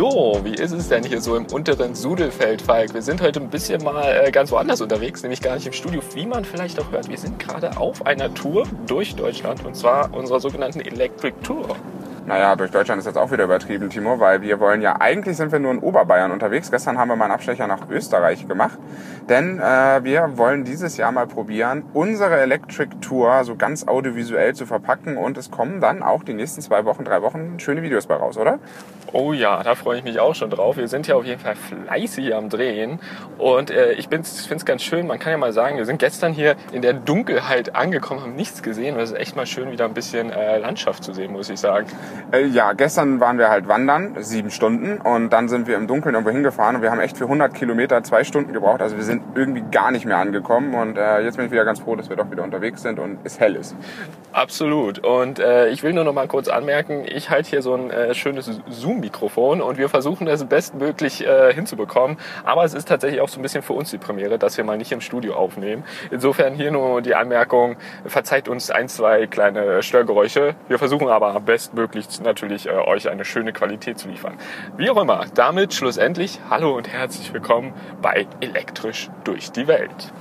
So, wie ist es denn hier so im unteren Sudelfeld, Falk? Wir sind heute ein bisschen mal äh, ganz woanders unterwegs, nämlich gar nicht im Studio, wie man vielleicht auch hört. Wir sind gerade auf einer Tour durch Deutschland und zwar unserer sogenannten Electric Tour. Naja, durch Deutschland ist jetzt auch wieder übertrieben, Timo, weil wir wollen ja, eigentlich sind wir nur in Oberbayern unterwegs. Gestern haben wir mal einen Abstecher nach Österreich gemacht, denn äh, wir wollen dieses Jahr mal probieren, unsere Electric Tour so ganz audiovisuell zu verpacken und es kommen dann auch die nächsten zwei Wochen, drei Wochen schöne Videos bei raus, oder? Oh ja, da freue ich mich auch schon drauf. Wir sind ja auf jeden Fall fleißig am Drehen und äh, ich finde es ganz schön, man kann ja mal sagen, wir sind gestern hier in der Dunkelheit angekommen, haben nichts gesehen. Es ist echt mal schön, wieder ein bisschen äh, Landschaft zu sehen, muss ich sagen. Äh, ja, gestern waren wir halt wandern, sieben Stunden und dann sind wir im Dunkeln irgendwo hingefahren und wir haben echt für 100 Kilometer zwei Stunden gebraucht. Also wir sind irgendwie gar nicht mehr angekommen und äh, jetzt bin ich wieder ganz froh, dass wir doch wieder unterwegs sind und es hell ist. Absolut. Und äh, ich will nur noch mal kurz anmerken, ich halte hier so ein äh, schönes Zoom-Mikrofon und wir versuchen das bestmöglich äh, hinzubekommen. Aber es ist tatsächlich auch so ein bisschen für uns die Premiere, dass wir mal nicht im Studio aufnehmen. Insofern hier nur die Anmerkung, verzeiht uns ein, zwei kleine Störgeräusche. Wir versuchen aber bestmöglich natürlich äh, euch eine schöne Qualität zu liefern. Wie auch immer, damit schlussendlich hallo und herzlich willkommen bei Elektrisch durch die Welt.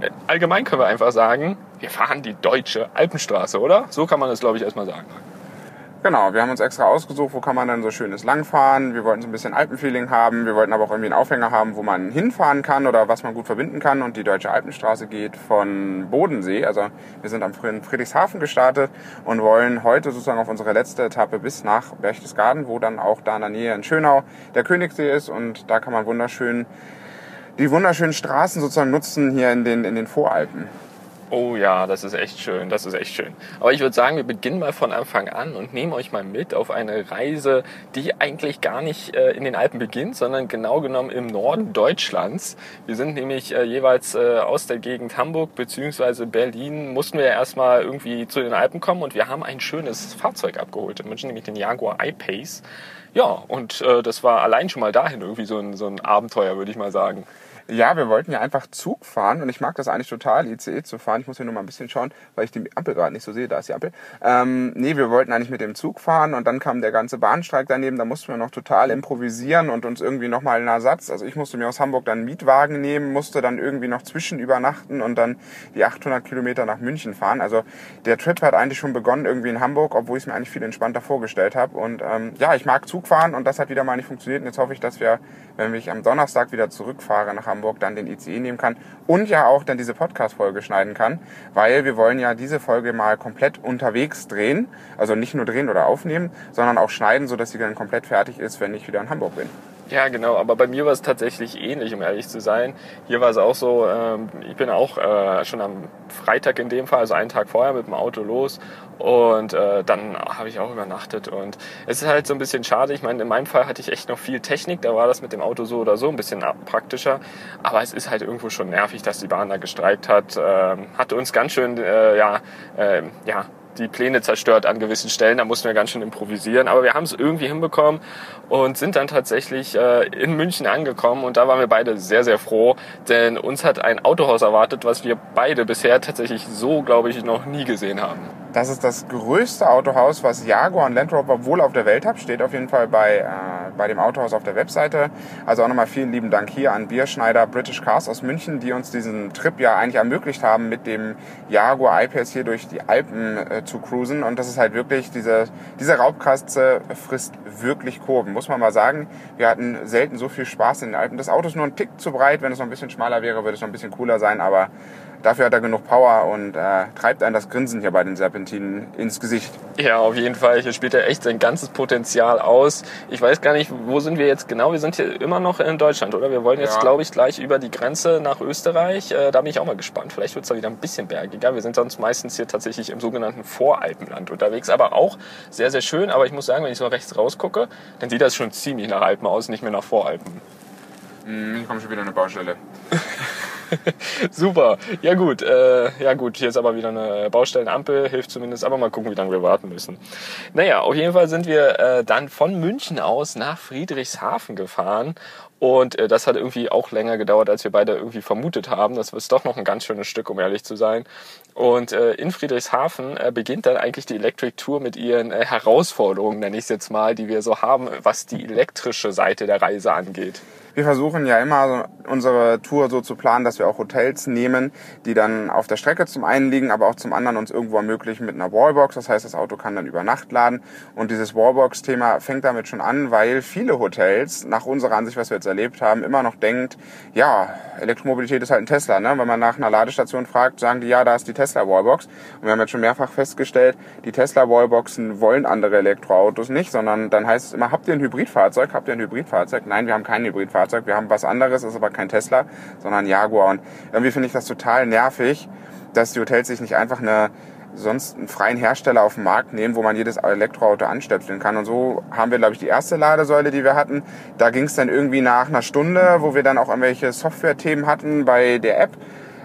Äh, allgemein können wir einfach sagen, wir fahren die deutsche Alpenstraße, oder? So kann man es, glaube ich, erstmal sagen. Genau, wir haben uns extra ausgesucht, wo kann man dann so schönes langfahren. Wir wollten so ein bisschen Alpenfeeling haben. Wir wollten aber auch irgendwie einen Aufhänger haben, wo man hinfahren kann oder was man gut verbinden kann. Und die Deutsche Alpenstraße geht von Bodensee. Also wir sind am Friedrichshafen gestartet und wollen heute sozusagen auf unsere letzte Etappe bis nach Berchtesgaden, wo dann auch da in der Nähe in Schönau der Königssee ist. Und da kann man wunderschön die wunderschönen Straßen sozusagen nutzen hier in den, in den Voralpen. Oh ja, das ist echt schön, das ist echt schön. Aber ich würde sagen, wir beginnen mal von Anfang an und nehmen euch mal mit auf eine Reise, die eigentlich gar nicht äh, in den Alpen beginnt, sondern genau genommen im Norden Deutschlands. Wir sind nämlich äh, jeweils äh, aus der Gegend Hamburg bzw. Berlin, mussten wir ja erstmal irgendwie zu den Alpen kommen und wir haben ein schönes Fahrzeug abgeholt in München, nämlich den Jaguar I-Pace. Ja, und das war allein schon mal dahin irgendwie so ein, so ein Abenteuer, würde ich mal sagen. Ja, wir wollten ja einfach Zug fahren und ich mag das eigentlich total, ICE zu fahren. Ich muss hier nur mal ein bisschen schauen, weil ich die Ampel gerade nicht so sehe. Da ist die Ampel. Ähm, nee, wir wollten eigentlich mit dem Zug fahren und dann kam der ganze Bahnstreik daneben. Da mussten wir noch total improvisieren und uns irgendwie nochmal einen Ersatz. Also ich musste mir aus Hamburg dann einen Mietwagen nehmen, musste dann irgendwie noch zwischen übernachten und dann die 800 Kilometer nach München fahren. Also der Trip hat eigentlich schon begonnen irgendwie in Hamburg, obwohl ich es mir eigentlich viel entspannter vorgestellt habe. Und ähm, ja, ich mag Zug fahren und das hat wieder mal nicht funktioniert. Und jetzt hoffe ich, dass wir, wenn ich am Donnerstag wieder zurückfahre nach Hamburg, dann den ICE nehmen kann und ja auch dann diese Podcast-Folge schneiden kann, weil wir wollen ja diese Folge mal komplett unterwegs drehen, also nicht nur drehen oder aufnehmen, sondern auch schneiden, sodass sie dann komplett fertig ist, wenn ich wieder in Hamburg bin. Ja, genau, aber bei mir war es tatsächlich ähnlich, um ehrlich zu sein. Hier war es auch so, ähm, ich bin auch äh, schon am Freitag in dem Fall, also einen Tag vorher mit dem Auto los und äh, dann habe ich auch übernachtet und es ist halt so ein bisschen schade. Ich meine, in meinem Fall hatte ich echt noch viel Technik, da war das mit dem Auto so oder so ein bisschen praktischer, aber es ist halt irgendwo schon nervig, dass die Bahn da gestreikt hat. Ähm, hatte uns ganz schön, äh, ja, äh, ja, die Pläne zerstört an gewissen Stellen. Da mussten wir ganz schön improvisieren. Aber wir haben es irgendwie hinbekommen und sind dann tatsächlich äh, in München angekommen. Und da waren wir beide sehr, sehr froh, denn uns hat ein Autohaus erwartet, was wir beide bisher tatsächlich so, glaube ich, noch nie gesehen haben. Das ist das größte Autohaus, was Jaguar und Land Rover wohl auf der Welt hat. Steht auf jeden Fall bei, äh, bei dem Autohaus auf der Webseite. Also auch nochmal vielen lieben Dank hier an Bierschneider British Cars aus München, die uns diesen Trip ja eigentlich ermöglicht haben, mit dem Jaguar I-Pace hier durch die Alpen äh, zu cruisen. Und das ist halt wirklich, diese, diese Raubkatze frisst wirklich Kurven, muss man mal sagen. Wir hatten selten so viel Spaß in den Alpen. Das Auto ist nur ein Tick zu breit. Wenn es noch ein bisschen schmaler wäre, würde es noch ein bisschen cooler sein. Aber dafür hat er genug Power und äh, treibt einen das Grinsen hier bei den Serpentinen ins Gesicht. Ja, auf jeden Fall. Hier spielt er echt sein ganzes Potenzial aus. Ich weiß gar nicht, wo sind wir jetzt genau? Wir sind hier immer noch in Deutschland, oder? Wir wollen jetzt, ja. glaube ich, gleich über die Grenze nach Österreich. Äh, da bin ich auch mal gespannt. Vielleicht wird es da wieder ein bisschen bergiger. Wir sind sonst meistens hier tatsächlich im sogenannten Voralpenland unterwegs, aber auch sehr, sehr schön. Aber ich muss sagen, wenn ich so rechts rausgucke, dann sieht das schon ziemlich nach Alpen aus, nicht mehr nach Voralpen. Hm, ich komme schon wieder eine Baustelle. Super. Ja gut, äh, ja gut, hier ist aber wieder eine Baustellenampel, hilft zumindest, aber mal gucken, wie lange wir warten müssen. Naja, auf jeden Fall sind wir äh, dann von München aus nach Friedrichshafen gefahren Und äh, das hat irgendwie auch länger gedauert, als wir beide irgendwie vermutet haben. Das ist doch noch ein ganz schönes Stück, um ehrlich zu sein. Und äh, in Friedrichshafen äh, beginnt dann eigentlich die Electric Tour mit ihren äh, Herausforderungen, nenne ich es jetzt mal, die wir so haben, was die elektrische Seite der Reise angeht wir versuchen ja immer unsere Tour so zu planen, dass wir auch Hotels nehmen, die dann auf der Strecke zum einen liegen, aber auch zum anderen uns irgendwo ermöglichen mit einer Wallbox. Das heißt, das Auto kann dann über Nacht laden. Und dieses Wallbox-Thema fängt damit schon an, weil viele Hotels, nach unserer Ansicht, was wir jetzt erlebt haben, immer noch denkt, ja, Elektromobilität ist halt ein Tesla. Ne? Wenn man nach einer Ladestation fragt, sagen die, ja, da ist die Tesla Wallbox. Und wir haben jetzt schon mehrfach festgestellt, die Tesla Wallboxen wollen andere Elektroautos nicht, sondern dann heißt es immer, habt ihr ein Hybridfahrzeug? Habt ihr ein Hybridfahrzeug? Nein, wir haben kein Hybridfahrzeug. Fahrzeug. Wir haben was anderes, ist aber kein Tesla, sondern Jaguar. Und irgendwie finde ich das total nervig, dass die Hotels sich nicht einfach eine sonst einen freien Hersteller auf dem Markt nehmen, wo man jedes Elektroauto anstöpseln kann. Und so haben wir, glaube ich, die erste Ladesäule, die wir hatten. Da ging es dann irgendwie nach einer Stunde, wo wir dann auch irgendwelche Software-Themen hatten bei der App.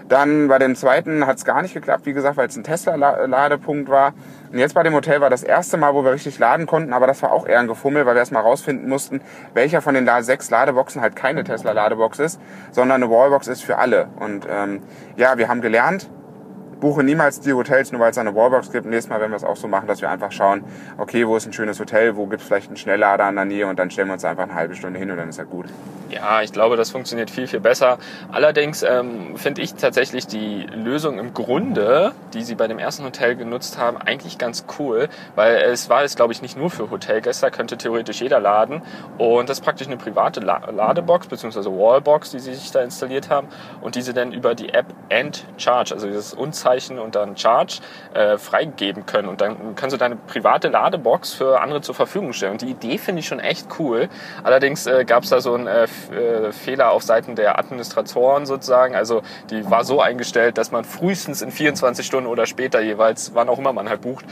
Dann bei dem zweiten hat es gar nicht geklappt, wie gesagt, weil es ein Tesla-Ladepunkt war. Und jetzt bei dem Hotel war das erste Mal, wo wir richtig laden konnten, aber das war auch eher ein Gefummel, weil wir erstmal rausfinden mussten, welcher von den sechs Ladeboxen halt keine Tesla-Ladebox ist, sondern eine Wallbox ist für alle. Und ähm, ja, wir haben gelernt, buche niemals die Hotels, nur weil es eine Wallbox gibt. Nächstes Mal werden wir es auch so machen, dass wir einfach schauen, okay, wo ist ein schönes Hotel, wo gibt es vielleicht einen Schnelllader in der Nähe und dann stellen wir uns einfach eine halbe Stunde hin und dann ist ja gut. Ja, ich glaube, das funktioniert viel, viel besser. Allerdings ähm, finde ich tatsächlich die Lösung im Grunde, die sie bei dem ersten Hotel genutzt haben, eigentlich ganz cool, weil es war jetzt, glaube ich, nicht nur für Hotelgäste, könnte theoretisch jeder laden und das ist praktisch eine private Ladebox bzw. Wallbox, die sie sich da installiert haben und diese dann über die App End Charge, also dieses Unzeichen Abzeichen und dann Charge äh, freigeben können. Und dann kannst du deine private Ladebox für andere zur Verfügung stellen. Und die Idee finde ich schon echt cool. Allerdings äh, gab es da so einen äh, äh, Fehler auf Seiten der Administratoren sozusagen. Also die war so eingestellt, dass man frühestens in 24 Stunden oder später jeweils, wann auch immer man halt bucht,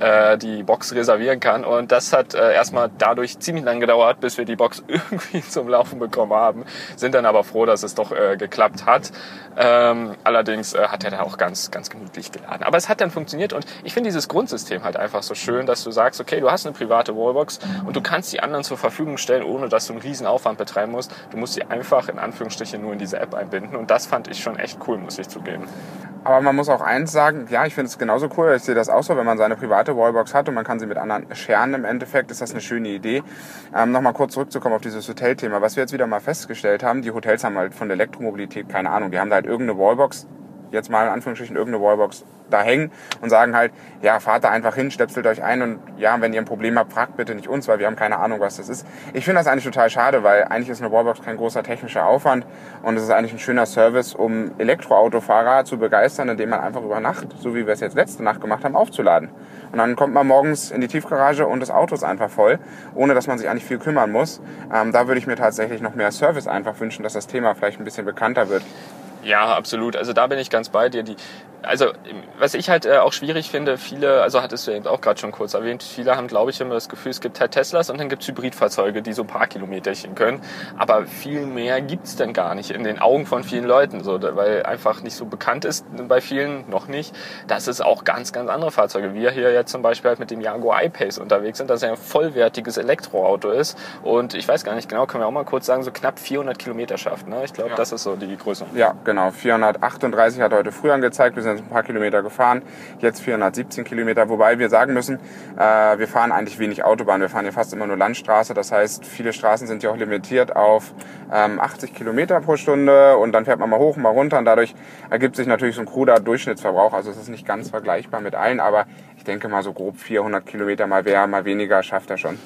äh, die Box reservieren kann. Und das hat äh, erstmal dadurch ziemlich lang gedauert, bis wir die Box irgendwie zum Laufen bekommen haben. Sind dann aber froh, dass es doch geklappt hat. Ähm, allerdings hat er da auch ganz, ganz gemütlich geladen. Aber es hat dann funktioniert und ich finde dieses Grundsystem halt einfach so schön, dass du sagst, okay, du hast eine private Wallbox und du kannst die anderen zur Verfügung stellen, ohne dass du einen riesen Aufwand betreiben musst. Du musst sie einfach in Anführungsstrichen nur in diese App einbinden und das fand ich schon echt cool, muss ich zugeben. Aber man muss auch eins sagen, ja, ich finde es genauso cool. Ich sehe das auch so, wenn man seine private Wallbox hat und man kann sie mit anderen scheren im Endeffekt, ist das eine schöne Idee. Ähm, Nochmal kurz zurückzukommen auf dieses Hotelthema. Was wir jetzt wieder mal festgestellt haben, die Hotels haben halt von Elektromobilität keine Ahnung. Die haben da halt irgendeine Wallbox, jetzt mal in Anführungsstrichen irgendeine Wallbox da hängen und sagen halt, ja, fahrt da einfach hin, stöpselt euch ein und ja, wenn ihr ein Problem habt, fragt bitte nicht uns, weil wir haben keine Ahnung, was das ist. Ich finde das eigentlich total schade, weil eigentlich ist eine Wallbox kein großer technischer Aufwand und es ist eigentlich ein schöner Service, um Elektroautofahrer zu begeistern, indem man einfach über Nacht, so wie wir es jetzt letzte Nacht gemacht haben, aufzuladen. Und dann kommt man morgens in die Tiefgarage und das Auto ist einfach voll, ohne dass man sich eigentlich viel kümmern muss. Ähm, da würde ich mir tatsächlich noch mehr Service einfach wünschen, dass das Thema vielleicht ein bisschen bekannter wird. Ja, absolut. Also da bin ich ganz bei dir. Die, also was ich halt äh, auch schwierig finde, viele, also hattest du eben auch gerade schon kurz erwähnt, viele haben, glaube ich, immer das Gefühl, es gibt halt Teslas und dann gibt es Hybridfahrzeuge, die so ein paar Kilometerchen können. Aber viel mehr gibt's dann gar nicht in den Augen von vielen Leuten, so, weil einfach nicht so bekannt ist bei vielen, noch nicht, dass es auch ganz, ganz andere Fahrzeuge, wir hier jetzt zum Beispiel halt mit dem Jaguar I-Pace unterwegs sind, dass er ein vollwertiges Elektroauto ist und ich weiß gar nicht genau, können wir auch mal kurz sagen, so knapp 400 Kilometer schafft. Ne? Ich glaube, ja. das ist so die Größe. Ja, genau. 438 hat heute früh angezeigt. Wir sind ein paar Kilometer gefahren, jetzt 417 Kilometer, wobei wir sagen müssen, äh, wir fahren eigentlich wenig Autobahn, wir fahren hier fast immer nur Landstraße, das heißt, viele Straßen sind ja auch limitiert auf ähm, 80 Kilometer pro Stunde und dann fährt man mal hoch, mal runter und dadurch ergibt sich natürlich so ein kruder Durchschnittsverbrauch, also es ist nicht ganz vergleichbar mit allen, aber ich denke mal so grob 400 Kilometer mal mehr, mal weniger schafft er schon.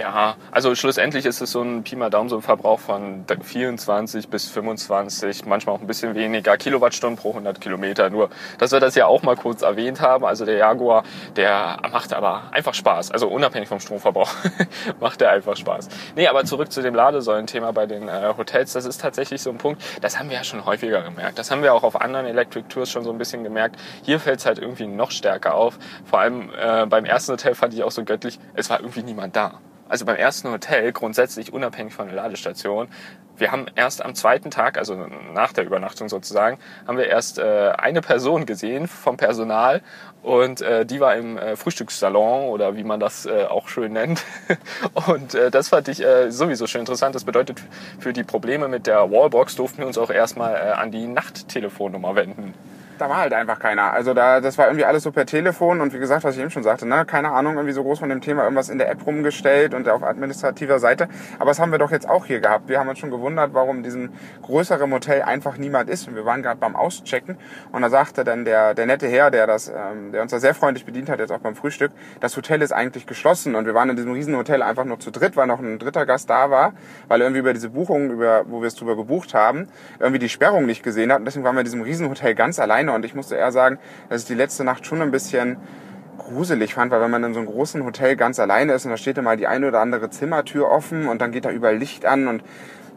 Ja, also schlussendlich ist es so ein Pi mal Daumen, so ein Verbrauch von 24 bis 25, manchmal auch ein bisschen weniger Kilowattstunden pro 100 Kilometer. Nur, dass wir das ja auch mal kurz erwähnt haben. Also der Jaguar, der macht aber einfach Spaß. Also unabhängig vom Stromverbrauch macht der einfach Spaß. Nee, aber zurück zu dem Ladesäulen-Thema bei den äh, Hotels. Das ist tatsächlich so ein Punkt, das haben wir ja schon häufiger gemerkt. Das haben wir auch auf anderen Electric Tours schon so ein bisschen gemerkt. Hier fällt es halt irgendwie noch stärker auf. Vor allem äh, beim ersten Hotel fand ich auch so göttlich, es war irgendwie niemand da. Also beim ersten Hotel grundsätzlich unabhängig von der Ladestation. Wir haben erst am zweiten Tag, also nach der Übernachtung sozusagen, haben wir erst äh, eine Person gesehen vom Personal und äh, die war im äh, Frühstückssalon oder wie man das äh, auch schön nennt. und äh, das fand ich äh, sowieso schon interessant. Das bedeutet, für die Probleme mit der Wallbox durften wir uns auch erstmal äh, an die Nachttelefonnummer wenden da war halt einfach keiner. Also da, das war irgendwie alles so per Telefon und wie gesagt, was ich eben schon sagte, ne, keine Ahnung, irgendwie so groß von dem Thema, irgendwas in der App rumgestellt und auf administrativer Seite. Aber das haben wir doch jetzt auch hier gehabt. Wir haben uns schon gewundert, warum in diesem größeren Hotel einfach niemand ist. Und wir waren gerade beim Auschecken und da sagte dann der, der nette Herr, der das, ähm, der uns da sehr freundlich bedient hat, jetzt auch beim Frühstück, das Hotel ist eigentlich geschlossen und wir waren in diesem riesen Hotel einfach nur zu dritt, weil noch ein dritter Gast da war, weil irgendwie über diese Buchung, über, wo wir es drüber gebucht haben, irgendwie die Sperrung nicht gesehen hat und deswegen waren wir in diesem riesen Hotel ganz alleine alleine und ich musste eher sagen, dass ich die letzte Nacht schon ein bisschen gruselig fand, weil wenn man in so einem großen Hotel ganz alleine ist und da steht mal die eine oder andere Zimmertür offen und dann geht da überall Licht an und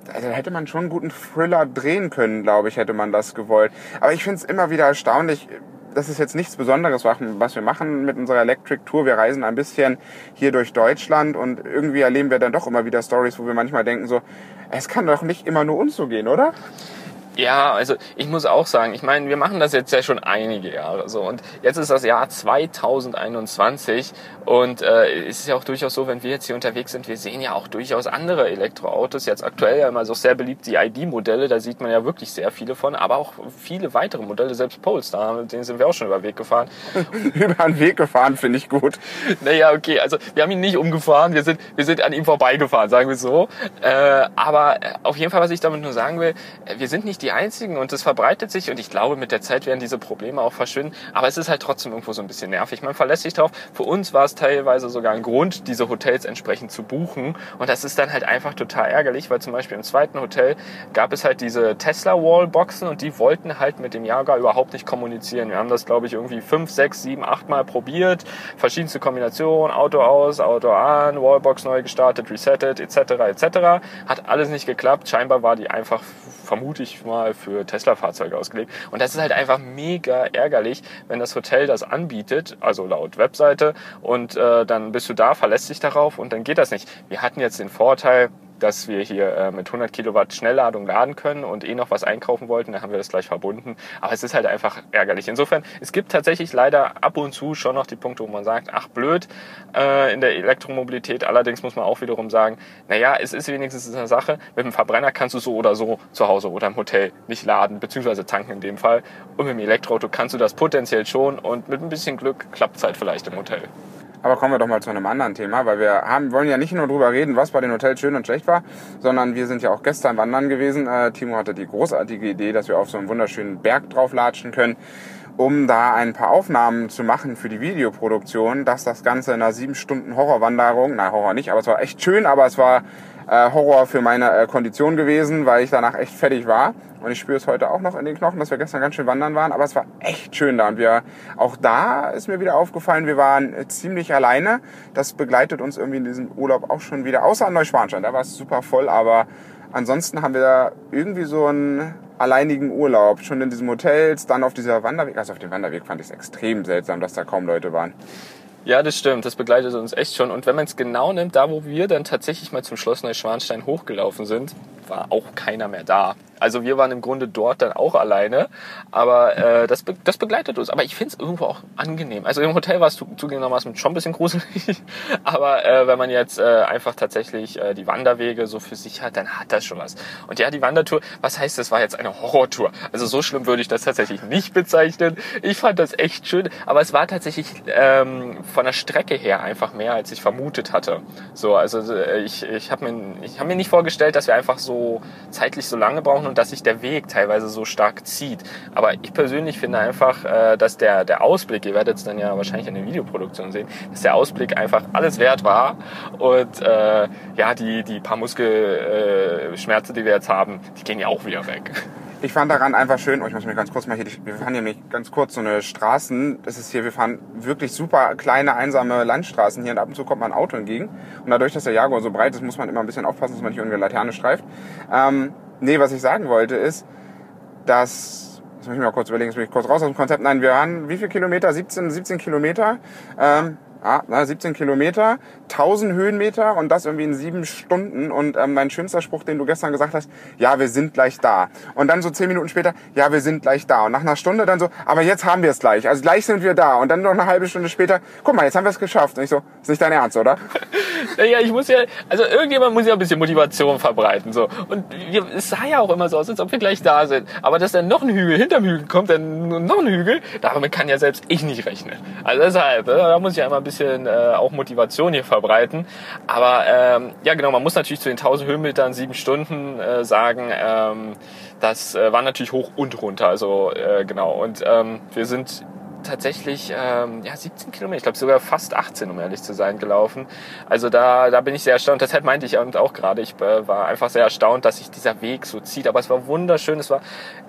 da hätte man schon einen guten Thriller drehen können, glaube ich, hätte man das gewollt. Aber ich finde es immer wieder erstaunlich, das ist jetzt nichts Besonderes, was wir machen mit unserer Electric Tour. Wir reisen ein bisschen hier durch Deutschland und irgendwie erleben wir dann doch immer wieder Stories, wo wir manchmal denken so, es kann doch nicht immer nur uns so gehen, oder? Ja, also ich muss auch sagen, ich meine, wir machen das jetzt ja schon einige Jahre so und jetzt ist das Jahr 2021 und äh, es ist ja auch durchaus so, wenn wir jetzt hier unterwegs sind, wir sehen ja auch durchaus andere Elektroautos. Jetzt aktuell ja immer so sehr beliebt die ID-Modelle, da sieht man ja wirklich sehr viele von, aber auch viele weitere Modelle, selbst Polestar, mit denen sind wir auch schon über den Weg gefahren. über den Weg gefahren finde ich gut. Naja, okay, also wir haben ihn nicht umgefahren, wir sind, wir sind an ihm vorbeigefahren, sagen wir so. Äh, aber auf jeden Fall, was ich damit nur sagen will, wir sind nicht die einzigen und es verbreitet sich und ich glaube, mit der Zeit werden diese Probleme auch verschwinden. Aber es ist halt trotzdem irgendwo so ein bisschen nervig. Man verlässt sich drauf. Für uns war es teilweise sogar ein Grund, diese Hotels entsprechend zu buchen. Und das ist dann halt einfach total ärgerlich, weil zum Beispiel im zweiten Hotel gab es halt diese Tesla Wallboxen und die wollten halt mit dem Jager überhaupt nicht kommunizieren. Wir haben das, glaube ich, irgendwie fünf, sechs, sieben, acht Mal probiert. Verschiedenste Kombinationen, Auto aus, Auto an, Wallbox neu gestartet, resettet, etc. etc. Hat alles nicht geklappt. Scheinbar war die einfach, vermute ich mal, für Tesla-Fahrzeuge ausgelegt. Und das ist halt einfach mega ärgerlich, wenn das Hotel das anbietet, also laut Webseite, und äh, dann bist du da, verlässt dich darauf und dann geht das nicht. Wir hatten jetzt den Vorteil, dass wir hier äh, mit 100 Kilowatt Schnellladung laden können und eh noch was einkaufen wollten, dann haben wir das gleich verbunden. Aber es ist halt einfach ärgerlich. Insofern, es gibt tatsächlich leider ab und zu schon noch die Punkte, wo man sagt, ach blöd, äh, in der Elektromobilität. Allerdings muss man auch wiederum sagen, naja, es ist wenigstens eine Sache, mit dem Verbrenner kannst du so oder so zu Hause oder im Hotel nicht laden, beziehungsweise tanken in dem Fall. Und mit dem Elektroauto kannst du das potenziell schon und mit ein bisschen Glück klappt es halt vielleicht im Hotel. Aber kommen wir doch mal zu einem anderen Thema, weil wir haben, wollen ja nicht nur drüber reden, was bei den Hotels schön und schlecht war, sondern wir sind ja auch gestern wandern gewesen. Äh, Timo hatte die großartige Idee, dass wir auf so einen wunderschönen Berg drauflatschen können, um da ein paar Aufnahmen zu machen für die Videoproduktion, dass das Ganze in einer sieben Stunden Horrorwanderung, nein, Horror nicht, aber es war echt schön, aber es war äh, Horror für meine äh, Kondition gewesen, weil ich danach echt fertig war. Und ich spüre es heute auch noch in den Knochen, dass wir gestern ganz schön wandern waren. Aber es war echt schön da. Und wir, auch da ist mir wieder aufgefallen, wir waren ziemlich alleine. Das begleitet uns irgendwie in diesem Urlaub auch schon wieder. Außer an Neuschwanstein, da war es super voll. Aber ansonsten haben wir da irgendwie so einen alleinigen Urlaub. Schon in diesen Hotels, dann auf dieser Wanderweg. Also auf dem Wanderweg fand ich es extrem seltsam, dass da kaum Leute waren. Ja, das stimmt. Das begleitet uns echt schon. Und wenn man es genau nimmt, da wo wir dann tatsächlich mal zum Schloss Neuschwanstein hochgelaufen sind, war auch keiner mehr da. Also wir waren im Grunde dort dann auch alleine, aber äh, das, be das begleitet uns. Aber ich finde es irgendwo auch angenehm. Also im Hotel war es zugegebenermaßen schon ein bisschen gruselig, aber äh, wenn man jetzt äh, einfach tatsächlich äh, die Wanderwege so für sich hat, dann hat das schon was. Und ja, die Wandertour, was heißt, das war jetzt eine Horrortour? Also so schlimm würde ich das tatsächlich nicht bezeichnen. Ich fand das echt schön, aber es war tatsächlich ähm, von der Strecke her einfach mehr, als ich vermutet hatte. So, also äh, ich, ich habe mir, ich hab mir nicht vorgestellt, dass wir einfach so zeitlich so lange brauchen und dass sich der Weg teilweise so stark zieht. Aber ich persönlich finde einfach, äh, dass der, der Ausblick, ihr werdet es dann ja wahrscheinlich in der Videoproduktion sehen, dass der Ausblick einfach alles wert war und äh, ja, die, die paar Muskelschmerzen, die wir jetzt haben, die gehen ja auch wieder weg. Ich fand daran einfach schön, oh, ich muss mir ganz kurz mal hier, wir fahren hier nämlich ganz kurz so eine Straßen, das ist hier, wir fahren wirklich super kleine, einsame Landstraßen hier und ab und zu kommt man ein Auto entgegen. Und dadurch, dass der Jaguar so breit ist, muss man immer ein bisschen aufpassen, dass man nicht irgendeine Laterne streift. Ähm, nee, was ich sagen wollte ist, dass, jetzt muss ich mal kurz überlegen, jetzt bin ich kurz raus aus dem Konzept. Nein, wir waren, wie viele Kilometer? 17, 17 Kilometer. Ähm, Ja, 17 Kilometer, 1000 Höhenmeter und das irgendwie in sieben Stunden. Und ähm, mein schönster Spruch, den du gestern gesagt hast, ja, wir sind gleich da. Und dann so zehn Minuten später, ja, wir sind gleich da. Und nach einer Stunde dann so, aber jetzt haben wir es gleich. Also gleich sind wir da. Und dann noch eine halbe Stunde später, guck mal, jetzt haben wir es geschafft. Und ich so, ist nicht dein Ernst, oder? ja, ich muss ja, also irgendjemand muss ja ein bisschen Motivation verbreiten. so. Und wir, es sah ja auch immer so aus, als ob wir gleich da sind. Aber dass dann noch ein Hügel hinterm Hügel kommt, dann noch ein Hügel, damit kann ja selbst ich nicht rechnen. Also deshalb, äh, da muss ich ja immer ein bisschen äh, auch Motivation hier verbreiten. Aber ähm, ja genau, man muss natürlich zu den 1000 Höhenmetern sieben Stunden äh, sagen, ähm, das äh, war natürlich hoch und runter. Also äh, genau. Und ähm, wir sind tatsächlich ähm, ja, 17 Kilometer, ich glaube sogar fast 18, um ehrlich zu sein, gelaufen. Also da, da bin ich sehr erstaunt. Deshalb meinte ich auch gerade, ich äh, war einfach sehr erstaunt, dass sich dieser Weg so zieht. Aber es war wunderschön, es war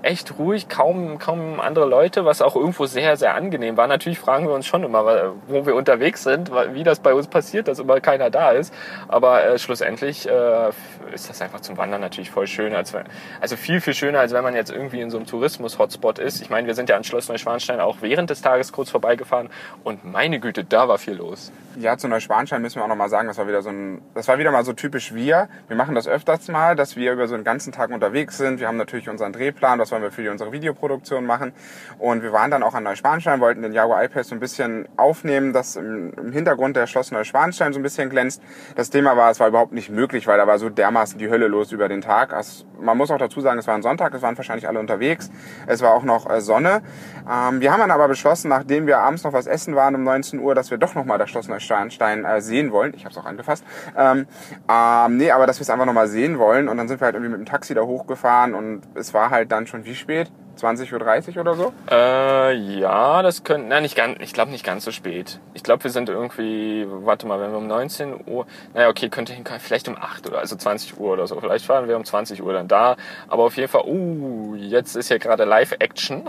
echt ruhig, kaum, kaum andere Leute, was auch irgendwo sehr, sehr angenehm war. Natürlich fragen wir uns schon immer, wo wir unterwegs sind, wie das bei uns passiert, dass immer keiner da ist. Aber äh, schlussendlich äh, ist das einfach zum Wandern natürlich voll schön. Als, also viel, viel schöner, als wenn man jetzt irgendwie in so einem Tourismus-Hotspot ist. Ich meine, wir sind ja an Schloss Neuschwanstein auch während des Tages kurz vorbeigefahren und meine Güte, da war viel los. Ja, zu Neuschwanstein müssen wir auch nochmal sagen, das war wieder so ein, das war wieder mal so typisch wir. Wir machen das öfters mal, dass wir über so einen ganzen Tag unterwegs sind. Wir haben natürlich unseren Drehplan, was wollen wir für unsere Videoproduktion machen. Und wir waren dann auch an Neuschwanstein, wollten den Jaguar I-Pace so ein bisschen aufnehmen, dass im Hintergrund der Schloss Neuschwanstein so ein bisschen glänzt. Das Thema war, es war überhaupt nicht möglich, weil da war so dermaßen die Hölle los über den Tag. Also man muss auch dazu sagen, es war ein Sonntag, es waren wahrscheinlich alle unterwegs. Es war auch noch äh, Sonne. Ähm, wir haben dann aber beschlossen, nachdem wir abends noch was essen waren um 19 Uhr, dass wir doch nochmal das Schloss Neuschwanstein äh, sehen wollen. Ich habe es auch angefasst. Ähm, ähm, nee, aber dass wir es einfach nochmal sehen wollen. Und dann sind wir halt irgendwie mit dem Taxi da hochgefahren und es war halt dann schon wie spät? 20.30 Uhr oder so? Äh, ja, das könnte, nein, nicht ganz, ich glaube nicht ganz so spät. Ich glaube, wir sind irgendwie, warte mal, wenn wir um 19 Uhr, naja, okay, könnte hinkommen, vielleicht um 8 oder also 20 Uhr oder so. Vielleicht fahren wir um 20 Uhr dann da. Aber auf jeden Fall, uh, jetzt ist ja gerade Live-Action.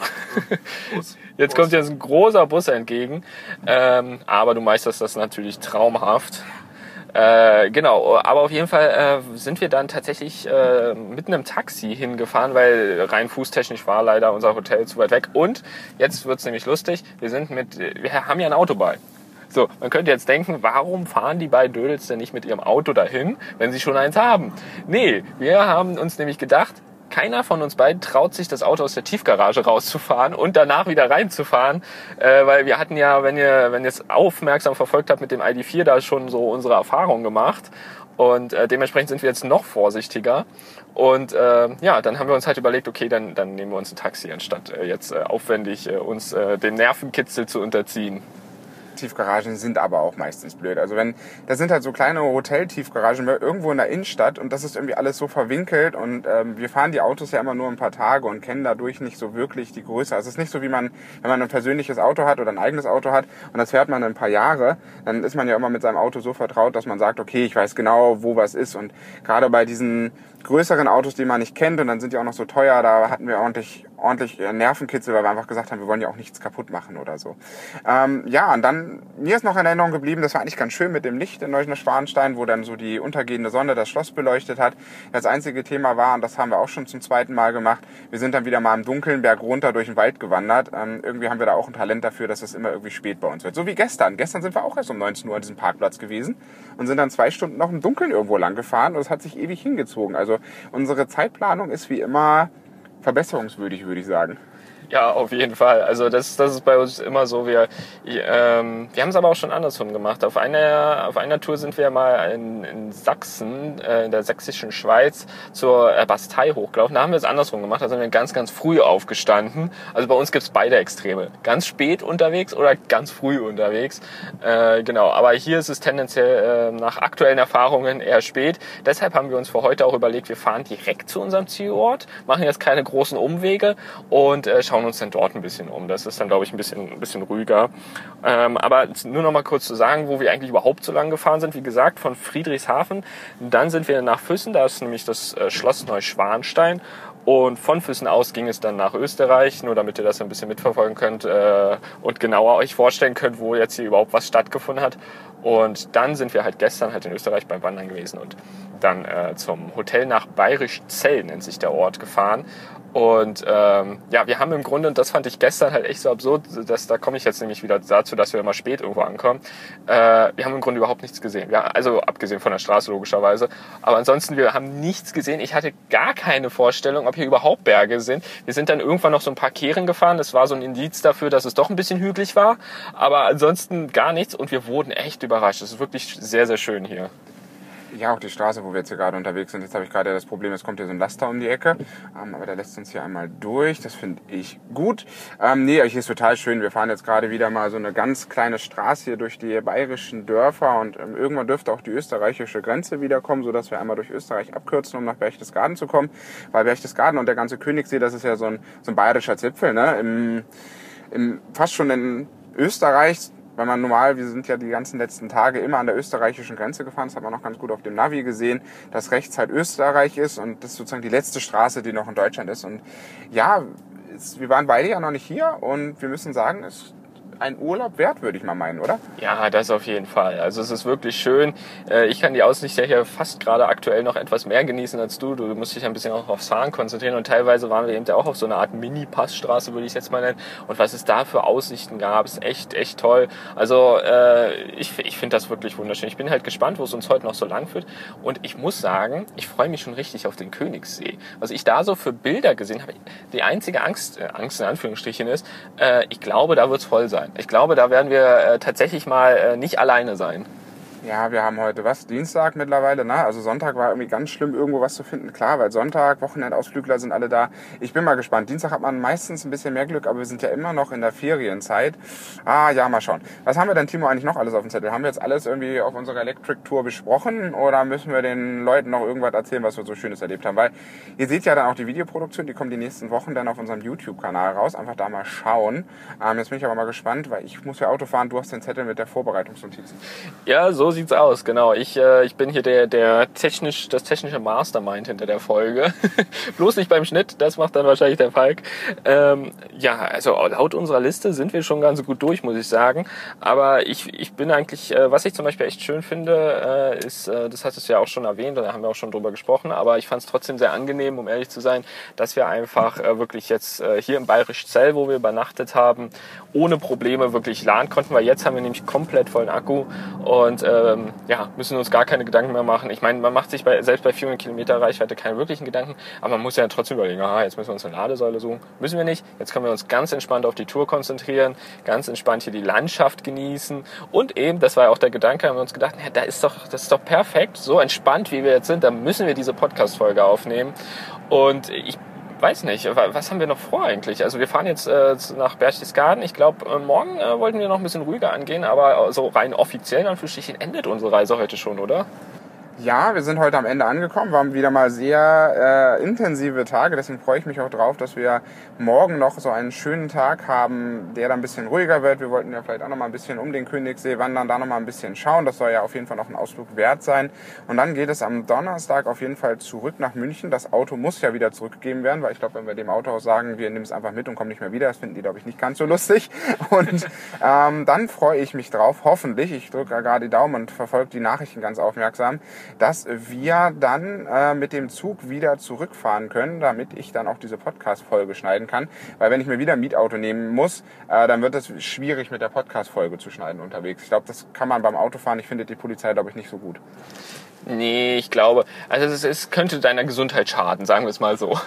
jetzt kommt jetzt ein großer Bus entgegen. Ähm, aber du meisterst das natürlich traumhaft. Äh, genau, aber auf jeden Fall äh, sind wir dann tatsächlich äh, mit einem Taxi hingefahren, weil rein fußtechnisch war leider unser Hotel zu weit weg. Und jetzt wird's nämlich lustig, wir sind mit, wir haben ja ein Auto bei. So, man könnte jetzt denken, warum fahren die beiden Dödels denn nicht mit ihrem Auto dahin, wenn sie schon eins haben? Nee, wir haben uns nämlich gedacht, keiner von uns beiden traut sich, das Auto aus der Tiefgarage rauszufahren und danach wieder reinzufahren, äh, weil wir hatten ja, wenn ihr, wenn ihr es aufmerksam verfolgt habt mit dem ID4, da schon so unsere Erfahrungen gemacht und äh, dementsprechend sind wir jetzt noch vorsichtiger. Und äh, ja, dann haben wir uns halt überlegt, okay, dann, dann nehmen wir uns ein Taxi, anstatt äh, jetzt äh, aufwendig äh, uns äh, dem Nervenkitzel zu unterziehen. Tiefgaragen sind aber auch meistens blöd. Also wenn, das sind halt so kleine Hotel-Tiefgaragen irgendwo in der Innenstadt und das ist irgendwie alles so verwinkelt und ähm, wir fahren die Autos ja immer nur ein paar Tage und kennen dadurch nicht so wirklich die Größe. Also es ist nicht so wie man, wenn man ein persönliches Auto hat oder ein eigenes Auto hat und das fährt man ein paar Jahre, dann ist man ja immer mit seinem Auto so vertraut, dass man sagt, okay, ich weiß genau, wo was ist und gerade bei diesen größeren Autos, die man nicht kennt und dann sind die auch noch so teuer, da hatten wir ordentlich, ordentlich äh, Nervenkitzel, weil wir einfach gesagt haben, wir wollen ja auch nichts kaputt machen oder so. Ähm, ja, und dann, mir ist noch in Erinnerung geblieben, das war eigentlich ganz schön mit dem Licht in Neuschwanstein, wo dann so die untergehende Sonne das Schloss beleuchtet hat. Das einzige Thema war, und das haben wir auch schon zum zweiten Mal gemacht, wir sind dann wieder mal im dunklen Berg runter durch den Wald gewandert. Ähm, irgendwie haben wir da auch ein Talent dafür, dass es immer irgendwie spät bei uns wird. So wie gestern. Gestern sind wir auch erst um 19 Uhr an diesem Parkplatz gewesen und sind dann zwei Stunden noch im Dunkeln irgendwo lang gefahren und es hat sich ewig hingezogen. Also unsere Zeitplanung ist wie immer verbesserungswürdig, würde ich sagen. Ja, auf jeden Fall. Also das, das ist bei uns immer so. Wir, ähm, wir haben es aber auch schon andersrum gemacht. Auf einer, auf einer Tour sind wir mal in, in Sachsen, äh, in der sächsischen Schweiz, zur äh, Bastei hochgelaufen. Da haben wir es andersrum gemacht. Da sind wir ganz, ganz früh aufgestanden. Also bei uns gibt's beide Extreme. Ganz spät unterwegs oder ganz früh unterwegs. Äh, genau. Aber hier ist es tendenziell äh, nach aktuellen Erfahrungen eher spät. Deshalb haben wir uns für heute auch überlegt, wir fahren direkt zu unserem Zielort, machen jetzt keine großen Umwege und äh, schauen schauen uns dann dort ein bisschen um. Das ist dann, glaube ich, ein bisschen, ein bisschen ruhiger. Ähm, aber nur noch mal kurz zu sagen, wo wir eigentlich überhaupt so lang gefahren sind. Wie gesagt, von Friedrichshafen. Dann sind wir nach Füssen. Da ist nämlich das äh, Schloss Neuschwanstein. Und von Füssen aus ging es dann nach Österreich, nur damit ihr das ein bisschen mitverfolgen könnt äh, und genauer euch vorstellen könnt, wo jetzt hier überhaupt was stattgefunden hat. Und dann sind wir halt gestern halt in Österreich beim Wandern gewesen und dann äh, zum Hotel nach Bayerisch Zell, nennt sich der Ort, gefahren. Und ähm, ja, wir haben im Grunde, und das fand ich gestern halt echt so absurd, dass da komme ich jetzt nämlich wieder dazu, dass wir immer spät irgendwo ankommen. Äh, wir haben im Grunde überhaupt nichts gesehen. Ja, also abgesehen von der Straße logischerweise. Aber ansonsten, wir haben nichts gesehen. Ich hatte gar keine Vorstellung, ob hier überhaupt Berge sind. Wir sind dann irgendwann noch so ein paar Kehren gefahren. Das war so ein Indiz dafür, dass es doch ein bisschen hügelig war. Aber ansonsten gar nichts und wir wurden echt überrascht. Es ist wirklich sehr, sehr schön hier ja, auch die Straße, wo wir jetzt hier gerade unterwegs sind. Jetzt habe ich gerade das Problem, es kommt hier so ein Laster um die Ecke. Ähm, aber der lässt uns hier einmal durch. Das finde ich gut. Ähm, nee, hier ist total schön. Wir fahren jetzt gerade wieder mal so eine ganz kleine Straße hier durch die bayerischen Dörfer und ähm, irgendwann dürfte auch die österreichische Grenze wiederkommen, sodass wir einmal durch Österreich abkürzen, um nach Berchtesgaden zu kommen. Weil Berchtesgaden und der ganze Königssee, das ist ja so ein, so ein bayerischer Zipfel, ne? Im, im, fast schon in Österreich weil man normal, wir sind ja die ganzen letzten Tage immer an der österreichischen Grenze gefahren, das hat man noch ganz gut auf dem Navi gesehen, dass rechts halt Österreich ist und das ist sozusagen die letzte Straße, die noch in Deutschland ist. Und ja, es, wir waren beide ja noch nicht hier und wir müssen sagen, es ein Urlaub wert, würde ich mal meinen, oder? Ja, das auf jeden Fall. Also es ist wirklich schön. Äh, ich kann die Aussicht ja hier fast gerade aktuell noch etwas mehr genießen als du. Du musst dich ein bisschen auch aufs Fahren konzentrieren und teilweise waren wir eben auch auf so einer Art Mini-Passstraße, würde ich jetzt mal nennen. Und was es da für Aussichten gab, ist echt, echt toll. Also äh, ich, ich finde das wirklich wunderschön. Ich bin halt gespannt, wo es uns heute noch so lang führt. Und ich muss sagen, ich freue mich schon richtig auf den Königssee. Was ich da so für Bilder gesehen habe, die einzige Angst, äh, Angst in Anführungsstrichen ist, äh, ich glaube, da wird es voll sein sein. Ich glaube, da werden wir äh, tatsächlich mal äh, nicht alleine sein. Ja, wir haben heute was? Dienstag mittlerweile, ne? Also Sonntag war irgendwie ganz schlimm, irgendwo was zu finden. Klar, weil Sonntag, Wochenendausflügler sind alle da. Ich bin mal gespannt. Dienstag hat man meistens ein bisschen mehr Glück, aber wir sind ja immer noch in der Ferienzeit. Ah, ja, mal schauen. Was haben wir denn, Timo, eigentlich noch alles auf dem Zettel? Haben wir jetzt alles irgendwie auf unserer Electric Tour besprochen oder müssen wir den Leuten noch irgendwas erzählen, was wir so Schönes erlebt haben? Weil ihr seht ja dann auch die Videoproduktion, die kommt die nächsten Wochen dann auf unserem YouTube-Kanal raus. Einfach da mal schauen. Ähm, jetzt bin ich aber mal gespannt, weil ich muss ja Auto fahren. Du hast den Zettel mit der Vorbereitungsnotizen. Ja, so sieht's aus, genau. Ich, äh, ich bin hier der, der technisch, das technische Mastermind hinter der Folge. Bloß nicht beim Schnitt, das macht dann wahrscheinlich der Falk. Ähm, ja, also laut unserer Liste sind wir schon ganz gut durch, muss ich sagen. Aber ich, ich bin eigentlich, äh, was ich zum Beispiel echt schön finde, äh, ist, äh, das hattest du ja auch schon erwähnt, da haben wir auch schon drüber gesprochen, aber ich fand es trotzdem sehr angenehm, um ehrlich zu sein, dass wir einfach äh, wirklich jetzt äh, hier im Bayerisch Zell, wo wir übernachtet haben, ohne Probleme wirklich laden konnten, weil jetzt haben wir nämlich komplett vollen Akku und ähm, ja, müssen uns gar keine Gedanken mehr machen. Ich meine, man macht sich bei, selbst bei 400 Kilometer Reichweite keine wirklichen Gedanken, aber man muss ja trotzdem überlegen, aha, jetzt müssen wir uns eine Ladesäule suchen. Müssen wir nicht. Jetzt können wir uns ganz entspannt auf die Tour konzentrieren, ganz entspannt hier die Landschaft genießen und eben, das war ja auch der Gedanke, haben wir uns gedacht, ja, da ist doch, das ist doch perfekt, so entspannt wie wir jetzt sind, da müssen wir diese Podcast-Folge aufnehmen. Und ich weiß nicht, was haben wir noch vor eigentlich? Also wir fahren jetzt äh, nach Berchtesgaden. Ich glaube, äh, morgen äh, wollten wir noch ein bisschen ruhiger angehen, aber so rein offiziell in Anführungsstrichen endet unsere Reise heute schon, oder? Ja, wir sind heute am Ende angekommen. Wir haben wieder mal sehr äh, intensive Tage. Deswegen freue ich mich auch drauf, dass wir morgen noch so einen schönen Tag haben, der dann ein bisschen ruhiger wird. Wir wollten ja vielleicht auch noch mal ein bisschen um den Königssee wandern, da noch mal ein bisschen schauen. Das soll ja auf jeden Fall noch ein Ausflug wert sein. Und dann geht es am Donnerstag auf jeden Fall zurück nach München. Das Auto muss ja wieder zurückgegeben werden, weil ich glaube, wenn wir dem Autohaus sagen, wir nehmen es einfach mit und kommen nicht mehr wieder, das finden die, glaube ich, nicht ganz so lustig. Und ähm, dann freue ich mich drauf, hoffentlich. Ich drücke gerade die Daumen und verfolge die Nachrichten ganz aufmerksam dass wir dann äh, mit dem Zug wieder zurückfahren können, damit ich dann auch diese Podcast-Folge schneiden kann. Weil wenn ich mir wieder ein Mietauto nehmen muss, äh, dann wird es schwierig mit der Podcast-Folge zu schneiden unterwegs. Ich glaube, das kann man beim Autofahren, ich finde die Polizei, glaube ich, nicht so gut. Nee, ich glaube, also es, es könnte deiner Gesundheit schaden, sagen wir es mal so.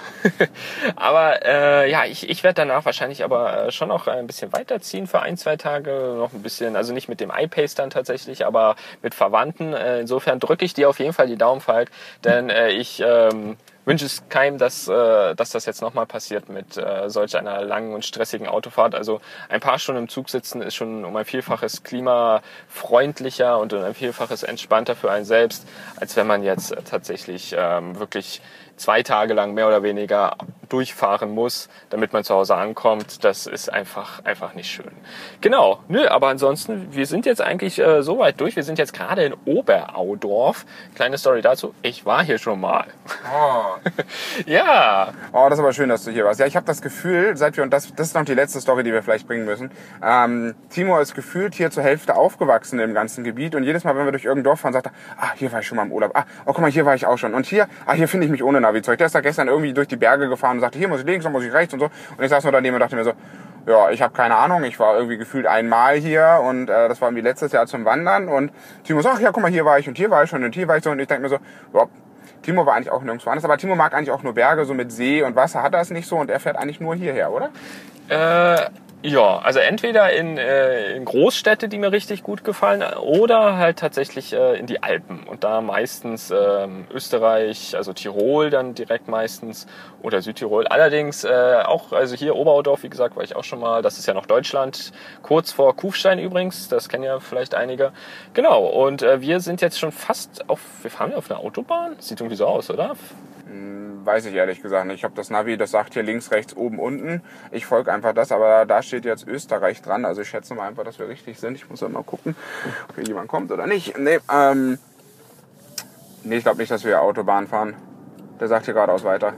aber äh, ja, ich, ich werde danach wahrscheinlich aber äh, schon noch ein bisschen weiterziehen für ein, zwei Tage, noch ein bisschen, also nicht mit dem iPace dann tatsächlich, aber mit Verwandten. Äh, insofern drücke ich dir auf jeden Fall die Daumen, Falk, denn äh, ich ähm, wünsche es keinem, dass, äh, dass das jetzt nochmal passiert mit äh, solch einer langen und stressigen Autofahrt. Also ein paar Stunden im Zug sitzen ist schon um ein Vielfaches klimafreundlicher und um ein Vielfaches entspannter für einen selbst, als wenn man jetzt tatsächlich ähm, wirklich zwei Tage lang mehr oder weniger durchfahren muss, damit man zu Hause ankommt. Das ist einfach, einfach nicht schön. Genau, nö, aber ansonsten, wir sind jetzt eigentlich äh, so weit durch. Wir sind jetzt gerade in Oberaudorf. Kleine Story dazu, ich war hier schon mal. Oh. ja. Oh, das ist aber schön, dass du hier warst. Ja, ich habe das Gefühl, seit wir, und das, das ist noch die letzte Story, die wir vielleicht bringen müssen, ähm, Timo ist gefühlt hier zur Hälfte aufgewachsen im ganzen Gebiet und jedes Mal, wenn wir durch irgendein Dorf fahren, sagt er, ah, hier war ich schon mal im Urlaub. Ah, oh, guck mal, hier war ich auch schon. Und hier, ah, hier finde ich mich ohne Navi-Zeug. Der ist da gestern irgendwie durch die Berge gefahren und sagte, hier muss ich links, dann muss ich rechts und so. Und ich saß nur daneben und dachte mir so, ja, ich habe keine Ahnung, ich war irgendwie gefühlt einmal hier und äh, das war irgendwie letztes Jahr zum Wandern und Timo sagt, ach ja, guck mal, hier war ich und hier war ich schon und hier war ich so und ich denke mir so, ja, Timo war eigentlich auch nirgendwo anders, aber Timo mag eigentlich auch nur Berge, so mit See und Wasser hat er es nicht so und er fährt eigentlich nur hierher, oder? Äh, ja, also entweder in, äh, in Großstädte, die mir richtig gut gefallen, oder halt tatsächlich äh, in die Alpen. Und da meistens ähm, Österreich, also Tirol dann direkt meistens oder Südtirol. Allerdings äh, auch, also hier Oberaudorf, wie gesagt, war ich auch schon mal. Das ist ja noch Deutschland, kurz vor Kufstein übrigens. Das kennen ja vielleicht einige. Genau, und äh, wir sind jetzt schon fast auf, wir fahren ja auf einer Autobahn. Sieht irgendwie so aus, oder? Weiß ich ehrlich gesagt nicht. Ich habe das Navi, das sagt hier links, rechts, oben, unten. Ich folge einfach das, aber da steht jetzt Österreich dran. Also ich schätze mal einfach, dass wir richtig sind. Ich muss ja mal gucken, ob hier jemand kommt oder nicht. Nee, ähm, nee ich glaube nicht, dass wir Autobahn fahren. Der sagt hier geradeaus weiter.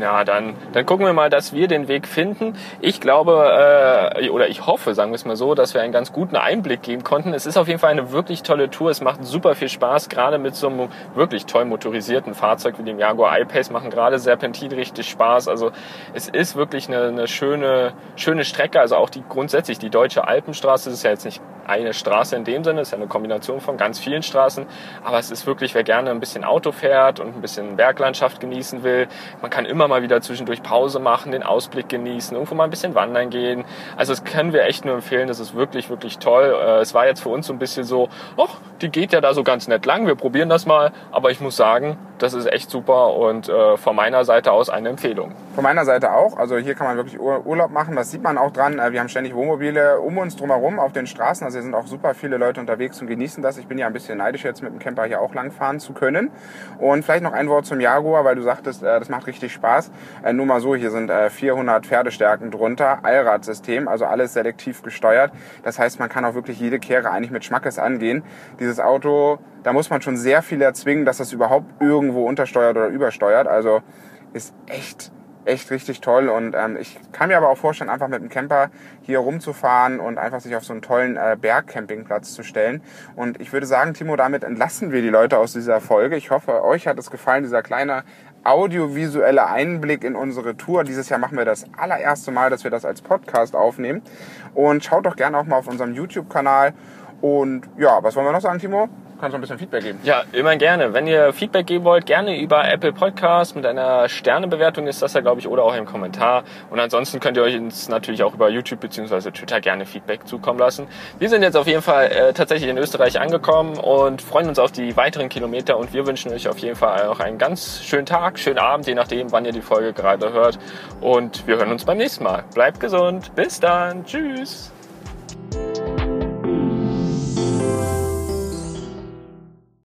Ja, dann, dann gucken wir mal, dass wir den Weg finden. Ich glaube, äh, oder ich hoffe, sagen wir es mal so, dass wir einen ganz guten Einblick geben konnten. Es ist auf jeden Fall eine wirklich tolle Tour. Es macht super viel Spaß, gerade mit so einem wirklich toll motorisierten Fahrzeug wie dem Jaguar I-Pace machen gerade Serpentin richtig Spaß. Also es ist wirklich eine, eine schöne, schöne Strecke. Also auch die grundsätzlich die deutsche Alpenstraße ist ja jetzt nicht eine Straße in dem Sinne, es ist ja eine Kombination von ganz vielen Straßen. Aber es ist wirklich, wer gerne ein bisschen Auto fährt und ein bisschen Berglandschaft genießen will, man kann immer mal wieder zwischendurch Pause machen, den Ausblick genießen, irgendwo mal ein bisschen wandern gehen. Also das können wir echt nur empfehlen. Das ist wirklich, wirklich toll. Äh, es war jetzt für uns so ein bisschen so, ach, die geht ja da so ganz nett lang. Wir probieren das mal. Aber ich muss sagen, das ist echt super und äh, von meiner Seite aus eine Empfehlung. Von meiner Seite auch. Also hier kann man wirklich Urlaub machen. Das sieht man auch dran. Äh, wir haben ständig Wohnmobile um uns drumherum auf den Straßen. Also hier sind auch super viele Leute unterwegs und genießen das. Ich bin ja ein bisschen neidisch jetzt mit dem Camper hier auch langfahren zu können. Und vielleicht noch ein Wort zum Jaguar, weil du sagtest, äh, das macht richtig Spaß. Äh, nur mal so, hier sind 400 Pferdestärken drunter, Allradsystem, also alles selektiv gesteuert. Das heißt, man kann auch wirklich jede Kehre eigentlich mit Schmackes angehen. Dieses Auto, da muss man schon sehr viel erzwingen, dass das überhaupt irgendwo untersteuert oder übersteuert. Also ist echt echt richtig toll. Und ähm, ich kann mir aber auch vorstellen, einfach mit dem Camper hier rumzufahren und einfach sich auf so einen tollen äh, Bergcampingplatz zu stellen. Und ich würde sagen, Timo, damit entlassen wir die Leute aus dieser Folge. Ich hoffe, euch hat es gefallen, dieser kleine audiovisuelle Einblick in unsere Tour. Dieses Jahr machen wir das allererste Mal, dass wir das als Podcast aufnehmen. Und schaut doch gerne auch mal auf unserem YouTube-Kanal. Und ja, was wollen wir noch sagen, Timo? Kannst du ein bisschen Feedback geben. Ja, immer gerne. Wenn ihr Feedback geben wollt, gerne über Apple Podcast mit einer Sternebewertung ist das ja, glaube ich, oder auch im Kommentar. Und ansonsten könnt ihr euch uns natürlich auch über YouTube bzw. Twitter gerne Feedback zukommen lassen. Wir sind jetzt auf jeden Fall äh, tatsächlich in Österreich angekommen und freuen uns auf die weiteren Kilometer und wir wünschen euch auf jeden Fall auch einen ganz schönen Tag, schönen Abend, je nachdem, wann ihr die Folge gerade hört. Und wir hören uns beim nächsten Mal. Bleibt gesund. Bis dann. Tschüss.